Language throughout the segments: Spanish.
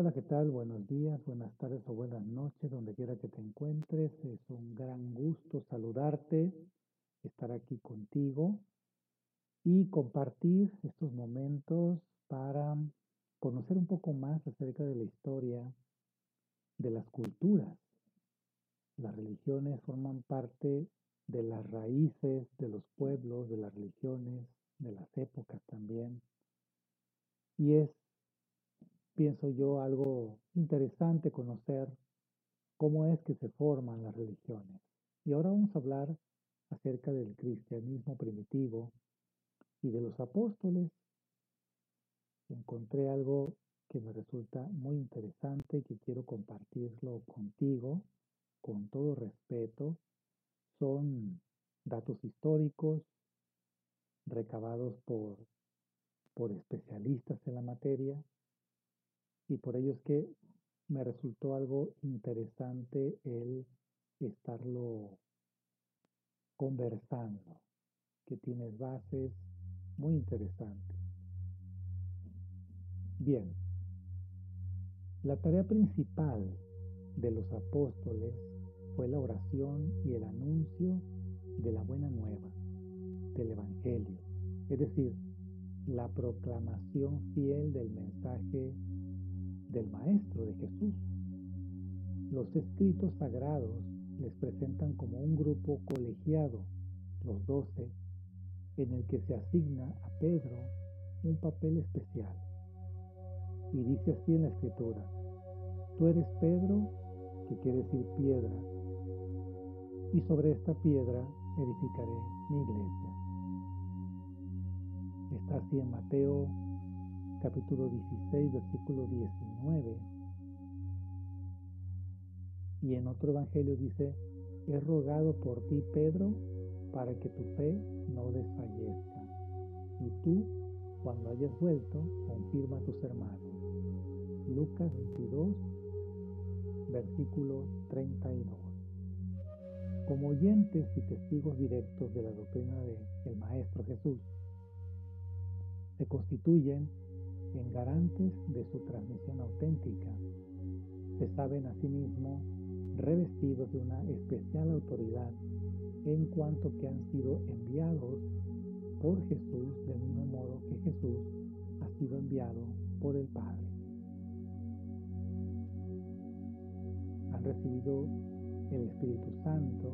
Hola, ¿qué tal? Buenos días, buenas tardes o buenas noches, donde quiera que te encuentres. Es un gran gusto saludarte, estar aquí contigo y compartir estos momentos para conocer un poco más acerca de la historia de las culturas. Las religiones forman parte de las raíces de los pueblos, de las religiones, de las épocas también. Y es pienso yo, algo interesante conocer cómo es que se forman las religiones. Y ahora vamos a hablar acerca del cristianismo primitivo y de los apóstoles. Encontré algo que me resulta muy interesante y que quiero compartirlo contigo con todo respeto. Son datos históricos recabados por, por especialistas en la materia y por ello es que me resultó algo interesante el estarlo conversando, que tiene bases muy interesantes. Bien, la tarea principal de los apóstoles fue la oración y el anuncio de la buena nueva, del Evangelio, es decir, la proclamación fiel del mensaje del Maestro de Jesús. Los escritos sagrados les presentan como un grupo colegiado, los doce, en el que se asigna a Pedro un papel especial. Y dice así en la escritura, tú eres Pedro, que quiere decir piedra, y sobre esta piedra edificaré mi iglesia. Está así en Mateo capítulo 16, versículo 19. Y en otro evangelio dice, he rogado por ti, Pedro, para que tu fe no desfallezca. Y tú, cuando hayas vuelto, confirma a tus hermanos. Lucas 22, versículo 32. Como oyentes y testigos directos de la doctrina del Maestro Jesús, se constituyen en garantes de su transmisión auténtica. Se saben asimismo revestidos de una especial autoridad en cuanto que han sido enviados por Jesús del mismo modo que Jesús ha sido enviado por el Padre. Han recibido el Espíritu Santo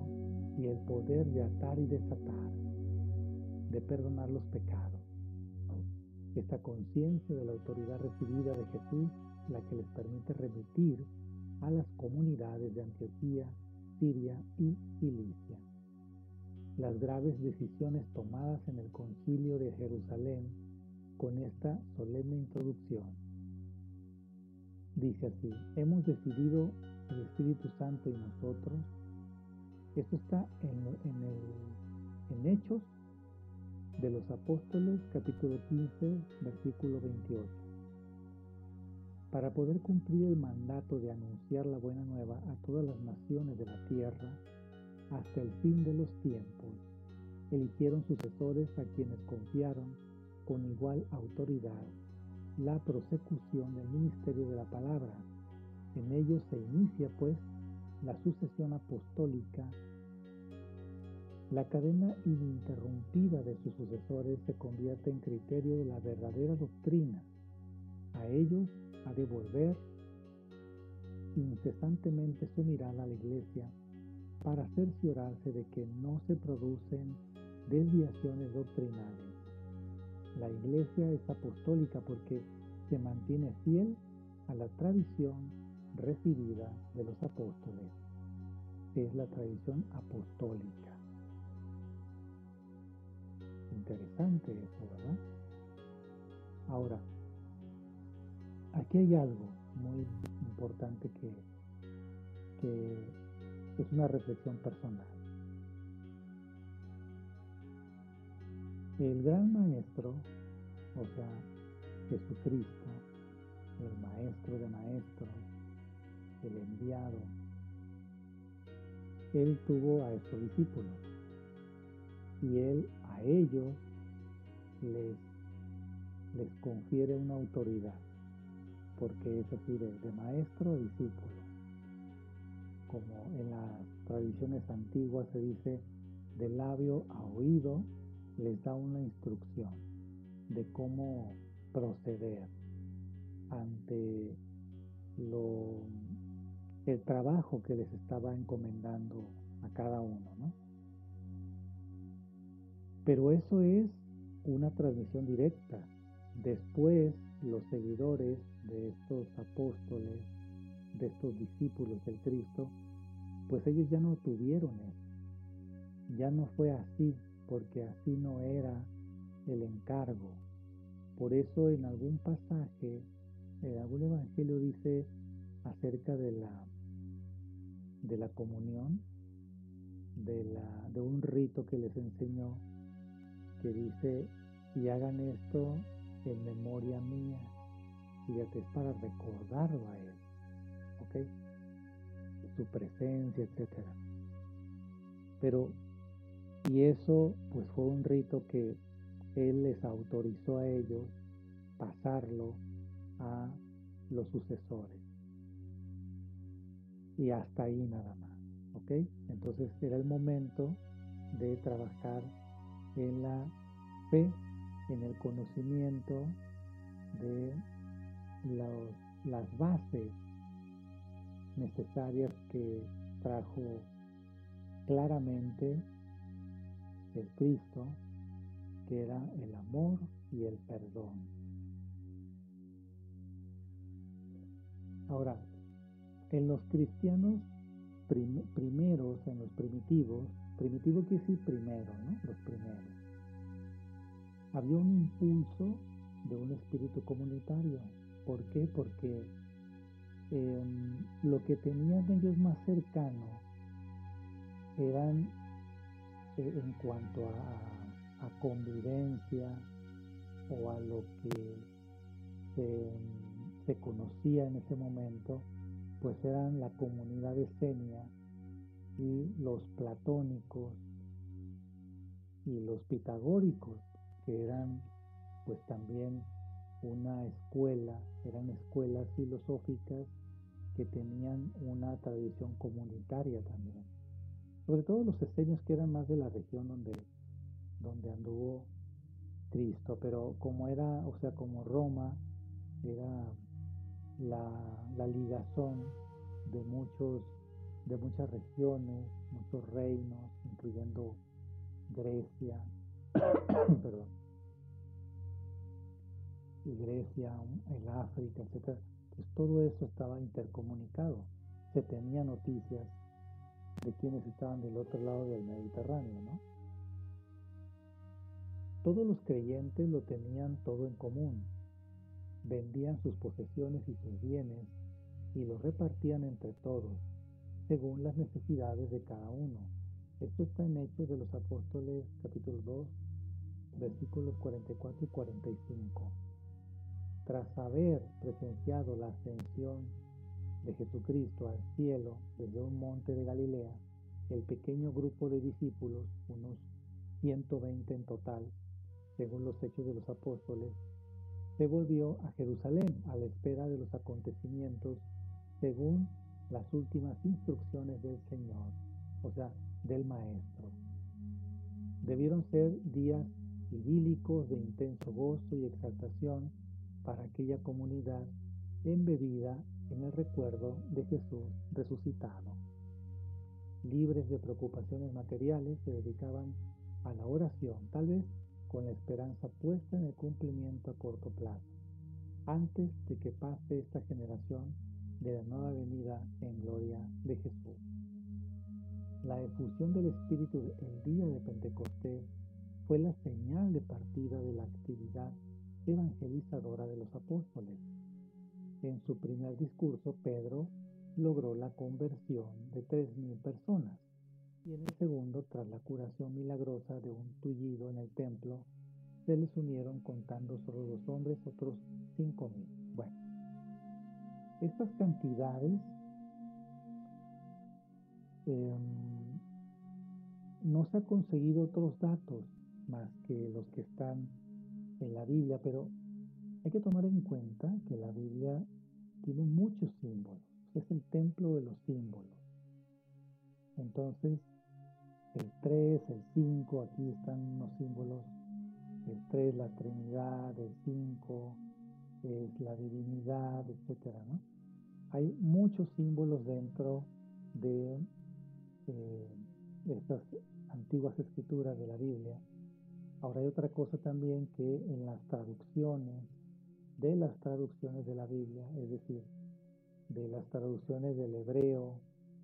y el poder de atar y desatar, de perdonar los pecados esta conciencia de la autoridad recibida de Jesús, la que les permite remitir a las comunidades de Antioquía, Siria y Cilicia. Las graves decisiones tomadas en el concilio de Jerusalén con esta solemne introducción. Dice así, hemos decidido el Espíritu Santo y nosotros. Esto está en, en Hechos de los Apóstoles, capítulo 15, versículo 28. Para poder cumplir el mandato de anunciar la buena nueva a todas las naciones de la tierra, hasta el fin de los tiempos, eligieron sucesores a quienes confiaron con igual autoridad la prosecución del ministerio de la palabra. En ellos se inicia, pues, la sucesión apostólica, la cadena ininterrumpida de sus sucesores se convierte en criterio de la verdadera doctrina. A ellos ha de volver incesantemente su mirada a la iglesia para cerciorarse de que no se producen desviaciones doctrinales. La iglesia es apostólica porque se mantiene fiel a la tradición recibida de los apóstoles. Es la tradición apostólica. Interesante eso, ¿verdad? Ahora, aquí hay algo muy importante que, es una reflexión personal. El gran maestro, o sea, Jesucristo, el maestro de maestros, el enviado, él tuvo a estos discípulos y él a ellos les, les confiere una autoridad, porque es así de, de maestro a discípulo. Como en las tradiciones antiguas se dice, de labio a oído les da una instrucción de cómo proceder ante lo, el trabajo que les estaba encomendando a cada uno, ¿no? Pero eso es una transmisión directa. Después los seguidores de estos apóstoles, de estos discípulos del Cristo, pues ellos ya no tuvieron eso. Ya no fue así, porque así no era el encargo. Por eso en algún pasaje, en algún evangelio dice acerca de la, de la comunión, de, la, de un rito que les enseñó, que dice, y hagan esto en memoria mía. Fíjate, es para recordarlo a Él, ¿ok? Su presencia, etc. Pero, y eso pues fue un rito que Él les autorizó a ellos pasarlo a los sucesores. Y hasta ahí nada más, ¿ok? Entonces era el momento de trabajar en la fe, en el conocimiento de las bases necesarias que trajo claramente el Cristo, que era el amor y el perdón. Ahora, en los cristianos primeros, en los primitivos, primitivo quiere decir primero, ¿no? Los primeros. Había un impulso de un espíritu comunitario. ¿Por qué? Porque em, lo que tenían ellos más cercano eran eh, en cuanto a, convivencia o a lo que se, conocía en ese momento, pues eran la comunidad esenia y los platónicos y los pitagóricos, que eran pues también una escuela, eran escuelas filosóficas que tenían una tradición comunitaria también. Sobre todo los esenios que eran más de la región donde, donde anduvo Cristo, pero como era, o sea, como Roma era la, la ligazón de muchos de muchas regiones, muchos reinos, incluyendo Grecia, perdón, y Grecia, el África, etc. Pues todo eso estaba intercomunicado. Se tenía noticias de quienes estaban del otro lado del Mediterráneo, ¿no? Todos los creyentes lo tenían todo en común. Vendían sus posesiones y sus bienes y los repartían entre todos según las necesidades de cada uno. Esto está en Hechos de los Apóstoles capítulo 2, versículos 44 y 45. Tras haber presenciado la ascensión de Jesucristo al cielo desde un monte de Galilea, el pequeño grupo de discípulos, unos 120 en total, según los hechos de los apóstoles, se volvió a Jerusalén a la espera de los acontecimientos según las últimas instrucciones del Señor, o sea, del Maestro. Debieron ser días idílicos de intenso gozo y exaltación para aquella comunidad embebida en el recuerdo de Jesús resucitado. Libres de preocupaciones materiales, se dedicaban a la oración, tal vez con la esperanza puesta en el cumplimiento a corto plazo, antes de que pase esta generación de la nueva venida en gloria de Jesús. La efusión del Espíritu el día de Pentecostés fue la señal de partida de la actividad evangelizadora de los apóstoles. En su primer discurso, Pedro logró la conversión de tres mil personas y en el segundo, tras la curación milagrosa de un tullido en el templo, se les unieron contando solo dos hombres otros cinco mil. Bueno, estas cantidades em, no se ha conseguido otros datos más que los que están en la Biblia, pero hay que tomar en cuenta que la Biblia tiene muchos símbolos, es el templo de los símbolos. Entonces, el 3, el 5, aquí están los símbolos, el 3 la Trinidad, el 5 es la divinidad, etcétera, ¿no? Hay muchos símbolos dentro de eh, estas antiguas escrituras de la Biblia. Ahora hay otra cosa también que en las traducciones, de las traducciones de la Biblia, es decir, de las traducciones del hebreo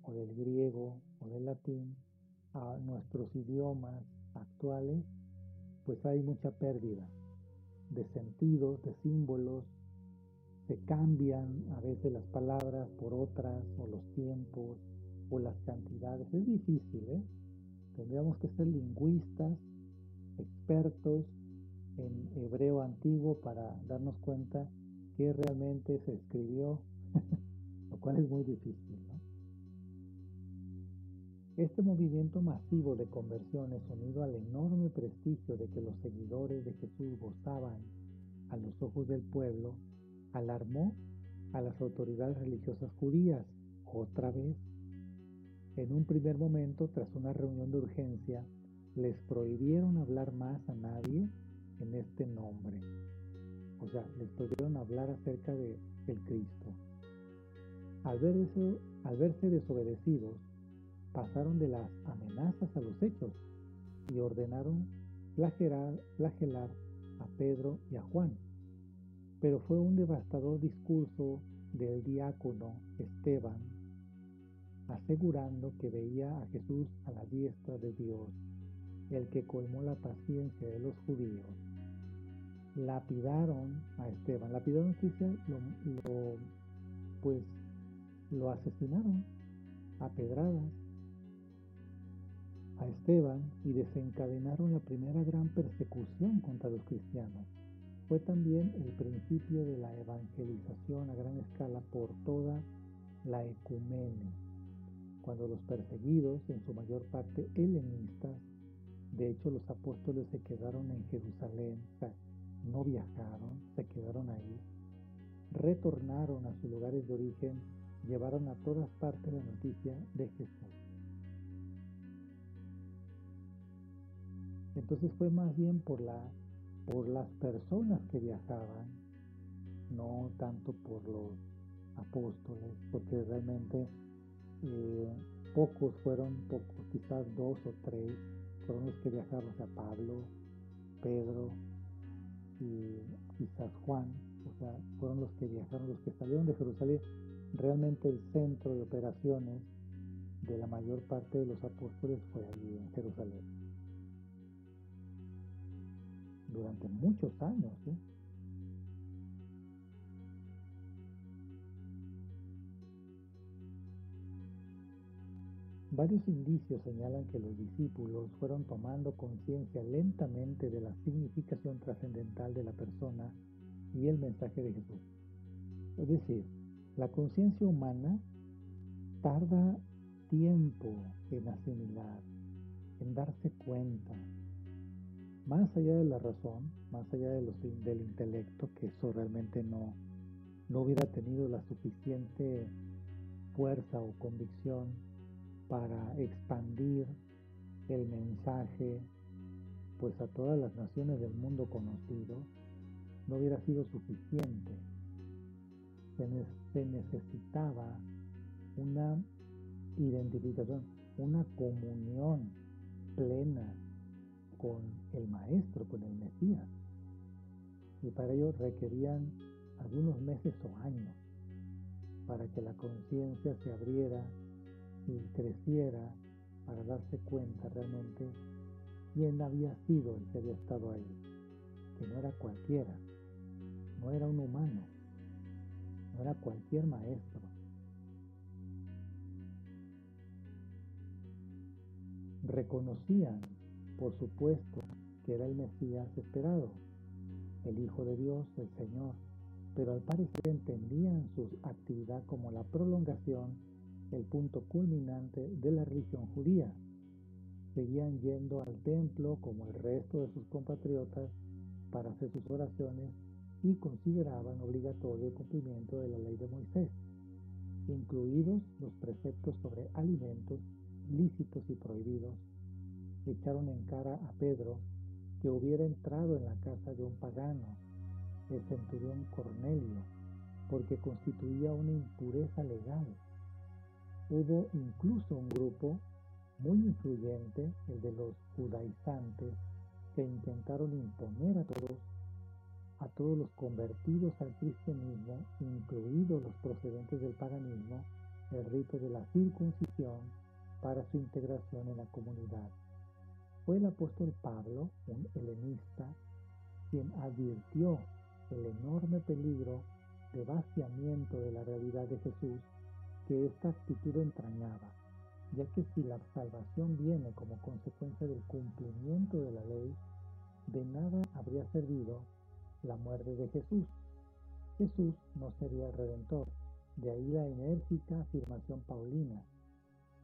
o del griego o del latín a nuestros idiomas actuales, pues hay mucha pérdida de sentidos, de símbolos, se cambian a veces las palabras por otras o los tiempos o las cantidades. Es difícil, ¿eh? Tendríamos que ser lingüistas expertos en hebreo antiguo para darnos cuenta que realmente se escribió, lo cual es muy difícil. Este movimiento masivo de conversiones, unido al enorme prestigio de que los seguidores de Jesús gozaban a los ojos del pueblo, alarmó a las autoridades religiosas judías otra vez. En un primer momento, tras una reunión de urgencia, les prohibieron hablar más a nadie en este nombre. O sea, les prohibieron hablar acerca de el Cristo. Al, al verse desobedecidos, pasaron de las amenazas a los hechos y ordenaron flagelar a Pedro y a Juan. Pero fue un devastador discurso del diácono Esteban, asegurando que veía a Jesús a la diestra de Dios el que colmó la paciencia de los judíos, lapidaron a Esteban. Lapidaron lo, lo, pues lo asesinaron a pedradas a Esteban y desencadenaron la primera gran persecución contra los cristianos. Fue también el principio de la evangelización a gran escala por toda la ecumene, cuando los perseguidos, en su mayor parte helenistas, de hecho, los apóstoles se quedaron en Jerusalén, no viajaron, se quedaron ahí, retornaron a sus lugares de origen, llevaron a todas partes la noticia de Jesús. Entonces fue más bien por, la, por las personas que viajaban, no tanto por los apóstoles, porque realmente eh, pocos fueron, pocos, quizás dos o tres, fueron los que viajaron, a Pablo, Pedro y quizás Juan, o sea, fueron los que viajaron, los que salieron de Jerusalén. Realmente el centro de operaciones de la mayor parte de los apóstoles fue allí en Jerusalén. Durante muchos años. Varios indicios señalan que los discípulos fueron tomando conciencia lentamente de la significación trascendental de la persona y el mensaje de Jesús. Es decir, la conciencia humana tarda tiempo en asimilar, en darse cuenta, más allá de la razón, más allá de los, del intelecto, que eso realmente no, no hubiera tenido la suficiente fuerza o convicción para expandir el mensaje pues a todas las naciones del mundo conocido no hubiera sido suficiente. Se, necesitaba una identificación, una comunión plena con el Maestro, con el Mesías. Y para ello requerían algunos meses o años para que la conciencia se abriera y creciera para darse cuenta realmente quién había sido el que había estado ahí, que no era cualquiera, no era un humano, no era cualquier maestro. Reconocían, por supuesto, que era el Mesías esperado, el Hijo de Dios, el Señor, pero al parecer entendían su actividad como la prolongación, el punto culminante de la religión judía. Seguían yendo al templo como el resto de sus compatriotas para hacer sus oraciones y consideraban obligatorio el cumplimiento de la ley de Moisés, incluidos los preceptos sobre alimentos lícitos y prohibidos. Echaron en cara a Pedro que hubiera entrado en la casa de un pagano, el centurión Cornelio, porque constituía una impureza legal. Hubo incluso un grupo muy influyente, el de los judaizantes, que intentaron imponer a todos a todos los convertidos al cristianismo, incluidos los procedentes del paganismo, el rito de la circuncisión para su integración en la comunidad. Fue el apóstol Pablo, un helenista, quien advirtió el enorme peligro de vaciamiento de la realidad de Jesús que esta actitud entrañaba, ya que si la salvación viene como consecuencia del cumplimiento de la ley, de nada habría servido la muerte de Jesús. Jesús no sería el redentor, de ahí la enérgica afirmación paulina.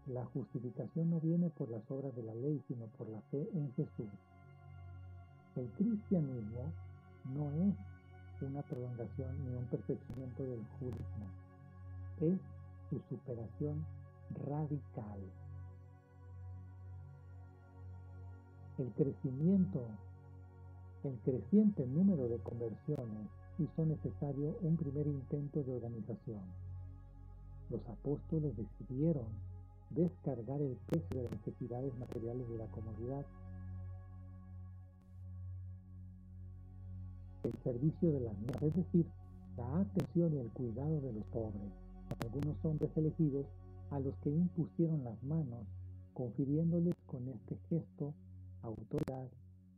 La justificación no viene por las obras de la ley, sino por la fe en Jesús. El cristianismo no es una prolongación ni un perfeccionamiento del judaísmo, es su superación radical. El crecimiento el creciente número de conversiones hizo necesario un primer intento de organización. Los apóstoles decidieron descargar el peso de las necesidades materiales de la comunidad. El servicio de las mesas, es decir, la atención y el cuidado de los pobres. Algunos hombres elegidos a los que impusieron las manos, confiriéndoles con este gesto autoridad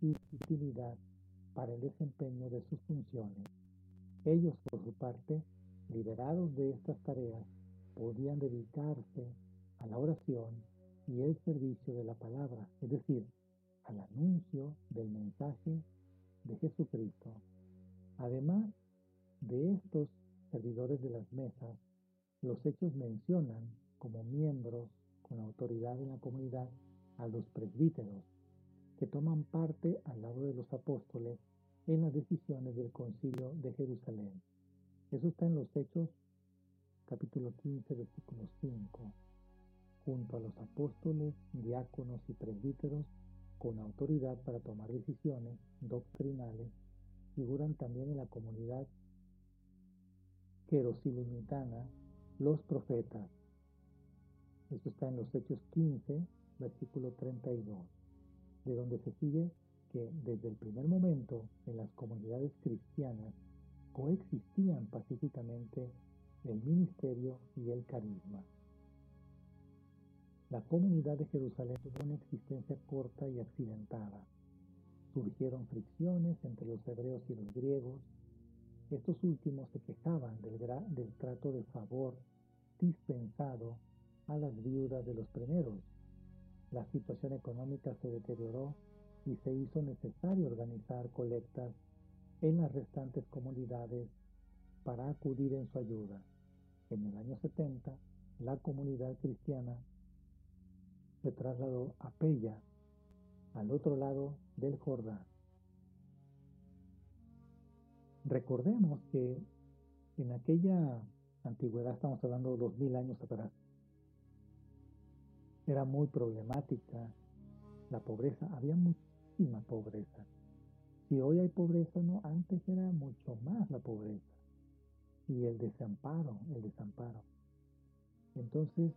y utilidad para el desempeño de sus funciones. Ellos, por su parte, liberados de estas tareas, podían dedicarse a la oración y el servicio de la palabra, es decir, al anuncio del mensaje de Jesucristo. Además de estos servidores de las mesas, los hechos mencionan como miembros con autoridad en la comunidad a los presbíteros, que toman parte al lado de los apóstoles en las decisiones del concilio de Jerusalén. Eso está en los Hechos capítulo 15 versículo 5. Junto a los apóstoles, diáconos y presbíteros con autoridad para tomar decisiones doctrinales, figuran también en la comunidad jerosilimitana los profetas. Esto está en los Hechos 15, versículo 32 de donde se sigue que desde el primer momento en las comunidades cristianas coexistían pacíficamente el ministerio y el carisma. La comunidad de Jerusalén tuvo una existencia corta y accidentada. Surgieron fricciones entre los hebreos y los griegos. Estos últimos se quejaban del, trato de favor dispensado a las viudas de los primeros la situación económica se deterioró y se hizo necesario organizar colectas en las restantes comunidades para acudir en su ayuda. En el año 70, la comunidad cristiana se trasladó a Pella, al otro lado del Jordán. Recordemos que en aquella antigüedad, estamos hablando de dos mil años atrás. Era muy problemática la pobreza, había muchísima pobreza. Si hoy hay pobreza, no, antes era mucho más la pobreza. Y el desamparo, el desamparo. Entonces,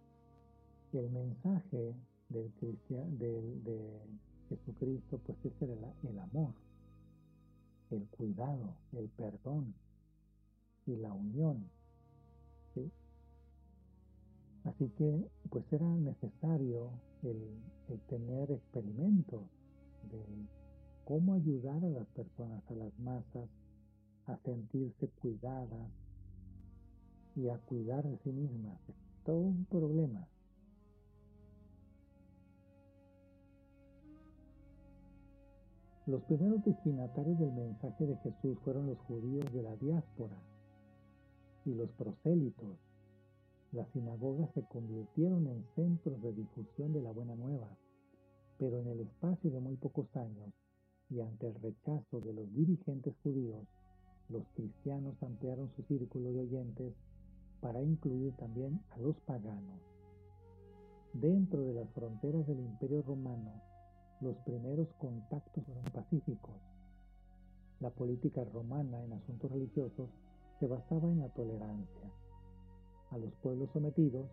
el mensaje del cristian, de Jesucristo, pues es el, el amor, el cuidado, el perdón y la unión. Así que, pues era necesario el, el tener experimentos de cómo ayudar a las personas, a las masas, a sentirse cuidadas y a cuidar de sí mismas. Todo un problema. Los primeros destinatarios del mensaje de Jesús fueron los judíos de la diáspora y los prosélitos. Las sinagogas se convirtieron en centros de difusión de la buena nueva, pero en el espacio de muy pocos años y ante el rechazo de los dirigentes judíos, los cristianos ampliaron su círculo de oyentes para incluir también a los paganos. Dentro de las fronteras del Imperio Romano, los primeros contactos fueron pacíficos. La política romana en asuntos religiosos se basaba en la tolerancia. A los pueblos sometidos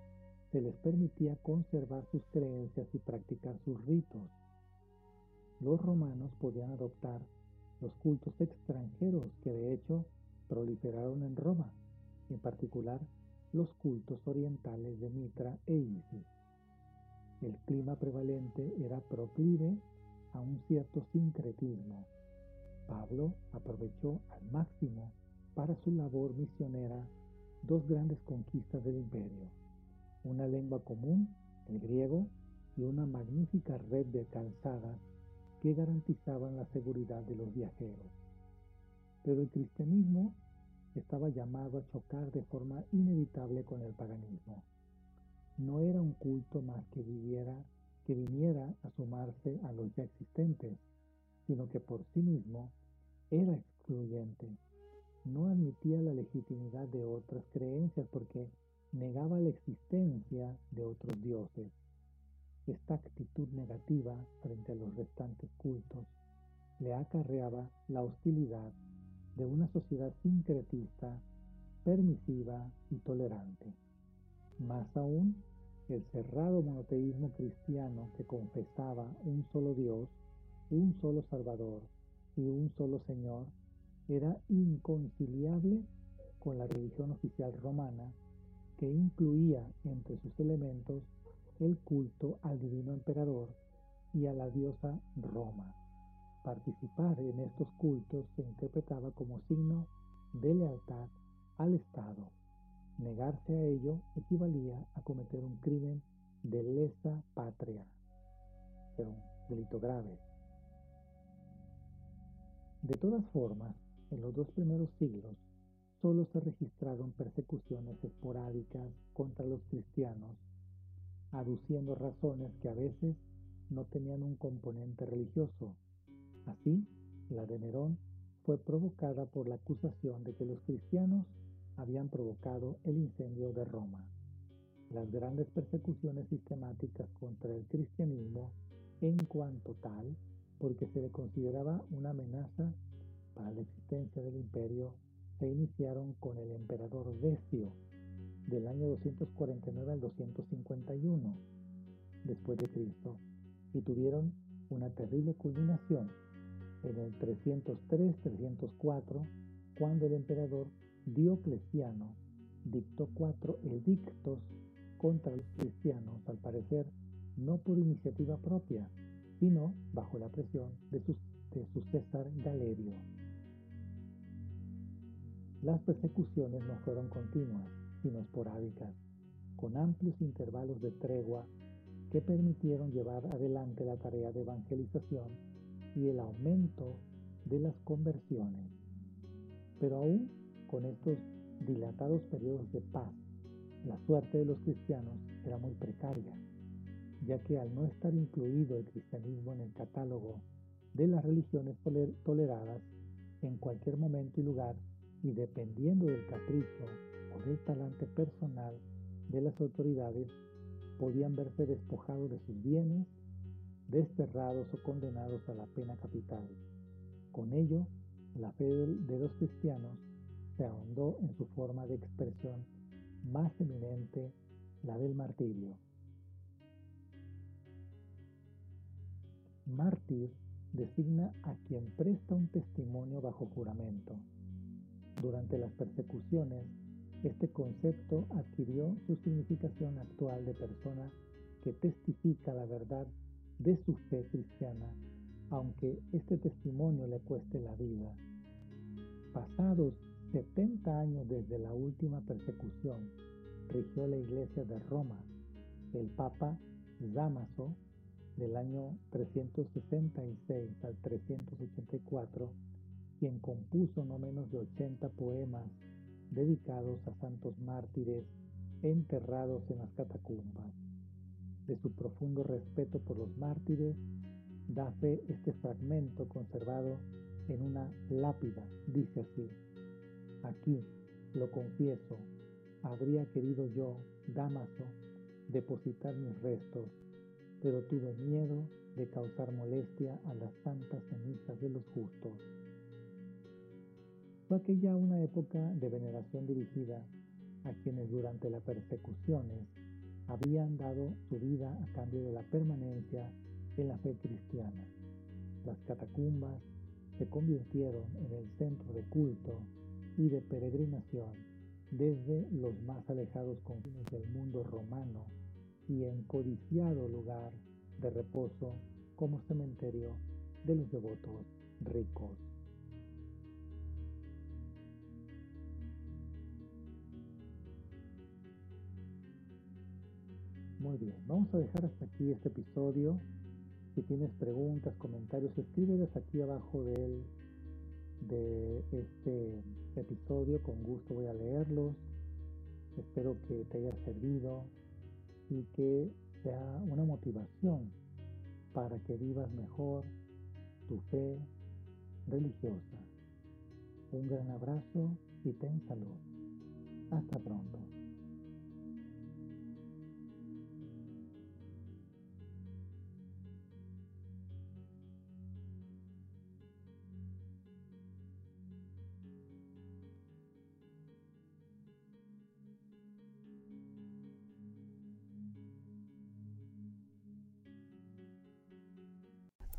se les permitía conservar sus creencias y practicar sus ritos. Los romanos podían adoptar los cultos extranjeros que de hecho proliferaron en Roma, en particular los cultos orientales de Mitra e Isis. El clima prevalente era proclive a un cierto sincretismo. Pablo aprovechó al máximo para su labor misionera dos grandes conquistas del imperio, una lengua común, el griego, y una magnífica red de calzadas que garantizaban la seguridad de los viajeros. Pero el cristianismo estaba llamado a chocar de forma inevitable con el paganismo no era un culto más que viviera, que viniera a sumarse a los ya existentes, sino que por sí mismo era excluyente. No admitía la legitimidad de otras creencias porque negaba la existencia de otros dioses. Esta actitud negativa frente a los restantes cultos le acarreaba la hostilidad de una sociedad sincretista, permisiva y tolerante. Más aún, el cerrado monoteísmo cristiano que confesaba un solo Dios, un solo Salvador y un solo Señor era inconciliable con la religión oficial romana que incluía entre sus elementos el culto al divino emperador y a la diosa Roma. Participar en estos cultos se interpretaba como signo de lealtad al Estado Negarse a ello equivalía a cometer un crimen de lesa patria, era un delito grave. De todas formas, en los dos primeros siglos solo se registraron persecuciones esporádicas contra los cristianos, aduciendo razones que a veces no tenían un componente religioso. Así, la de Nerón fue provocada por la acusación de que los cristianos habían provocado el incendio de Roma. Las grandes persecuciones sistemáticas contra el cristianismo en cuanto tal, porque se le consideraba una amenaza para la existencia del imperio, se iniciaron con el emperador Decio del año 249 al 251 después de Cristo y tuvieron una terrible culminación en el 303-304 cuando el emperador Diocleciano dictó cuatro edictos contra los cristianos, al parecer no por iniciativa propia, sino bajo la presión de su, de César Galerio. Las persecuciones no fueron continuas, sino esporádicas, con amplios intervalos de tregua que permitieron llevar adelante la tarea de evangelización y el aumento de las conversiones. Pero aún con estos dilatados periodos de paz, la suerte de los cristianos era muy precaria, ya que al no estar incluido el cristianismo en el catálogo de las religiones toleradas en cualquier momento y lugar, y dependiendo del capricho por el talante personal de las autoridades podían verse despojados de sus bienes, desterrados o condenados a la pena capital. Con ello, la fe de los cristianos se ahondó en su forma de expresión más eminente, la del martirio. Mártir designa a quien presta un testimonio bajo juramento. Durante las persecuciones, este concepto adquirió su significación actual de persona que testifica la verdad de su fe cristiana, aunque este testimonio le cueste la vida. Pasados 70 años desde la última persecución, rigió la iglesia de Roma. El Papa Damaso, del año 366 al 384, quien compuso no menos de 80 poemas dedicados a santos mártires enterrados en las catacumbas. De su profundo respeto por los mártires, da fe este fragmento conservado en una lápida. Dice así, aquí, lo confieso, habría querido yo, Damaso, depositar mis restos, pero tuve miedo de causar molestia a las santas cenizas de los justos. Fue aquella una época de veneración dirigida a quienes durante las persecuciones habían dado su vida a cambio de la permanencia en la fe cristiana. Las catacumbas se convirtieron en el centro de culto y de peregrinación desde los más alejados confines del mundo romano y en codiciado lugar de reposo como cementerio de los devotos ricos. Muy bien, vamos a dejar hasta aquí este episodio. Si tienes preguntas, comentarios, escríbeles aquí abajo de, él, de este episodio. Con gusto voy a leerlos. Espero que te haya servido y que sea una motivación para que vivas mejor tu fe religiosa. Un gran abrazo y ten salud. Hasta pronto.